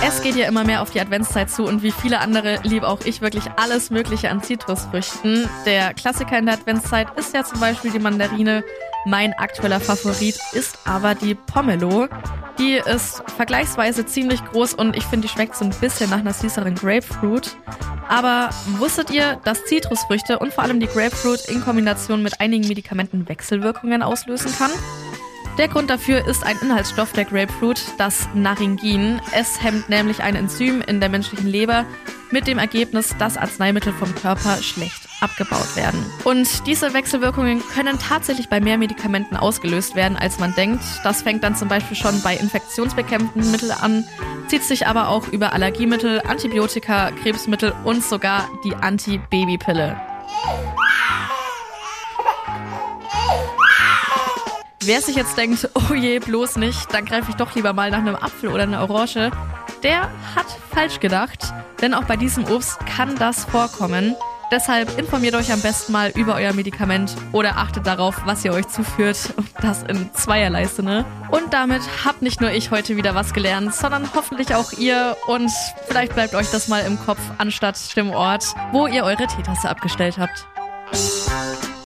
Es geht ja immer mehr auf die Adventszeit zu und wie viele andere liebe auch ich wirklich alles Mögliche an Zitrusfrüchten. Der Klassiker in der Adventszeit ist ja zum Beispiel die Mandarine. Mein aktueller Favorit ist aber die Pomelo. Die ist vergleichsweise ziemlich groß und ich finde, die schmeckt so ein bisschen nach einer süßeren Grapefruit. Aber wusstet ihr, dass Zitrusfrüchte und vor allem die Grapefruit in Kombination mit einigen Medikamenten Wechselwirkungen auslösen kann? Der Grund dafür ist ein Inhaltsstoff der Grapefruit, das Naringin. Es hemmt nämlich ein Enzym in der menschlichen Leber mit dem Ergebnis, dass Arzneimittel vom Körper schlecht abgebaut werden. Und diese Wechselwirkungen können tatsächlich bei mehr Medikamenten ausgelöst werden, als man denkt. Das fängt dann zum Beispiel schon bei infektionsbekämpfenden Mitteln an, zieht sich aber auch über Allergiemittel, Antibiotika, Krebsmittel und sogar die Antibabypille. Wer sich jetzt denkt, oh je, bloß nicht, dann greife ich doch lieber mal nach einem Apfel oder einer Orange, der hat falsch gedacht, denn auch bei diesem Obst kann das vorkommen. Deshalb informiert euch am besten mal über euer Medikament oder achtet darauf, was ihr euch zuführt und das in zweierlei Sinne. Und damit habt nicht nur ich heute wieder was gelernt, sondern hoffentlich auch ihr und vielleicht bleibt euch das mal im Kopf anstatt dem Ort, wo ihr eure Teetasse abgestellt habt.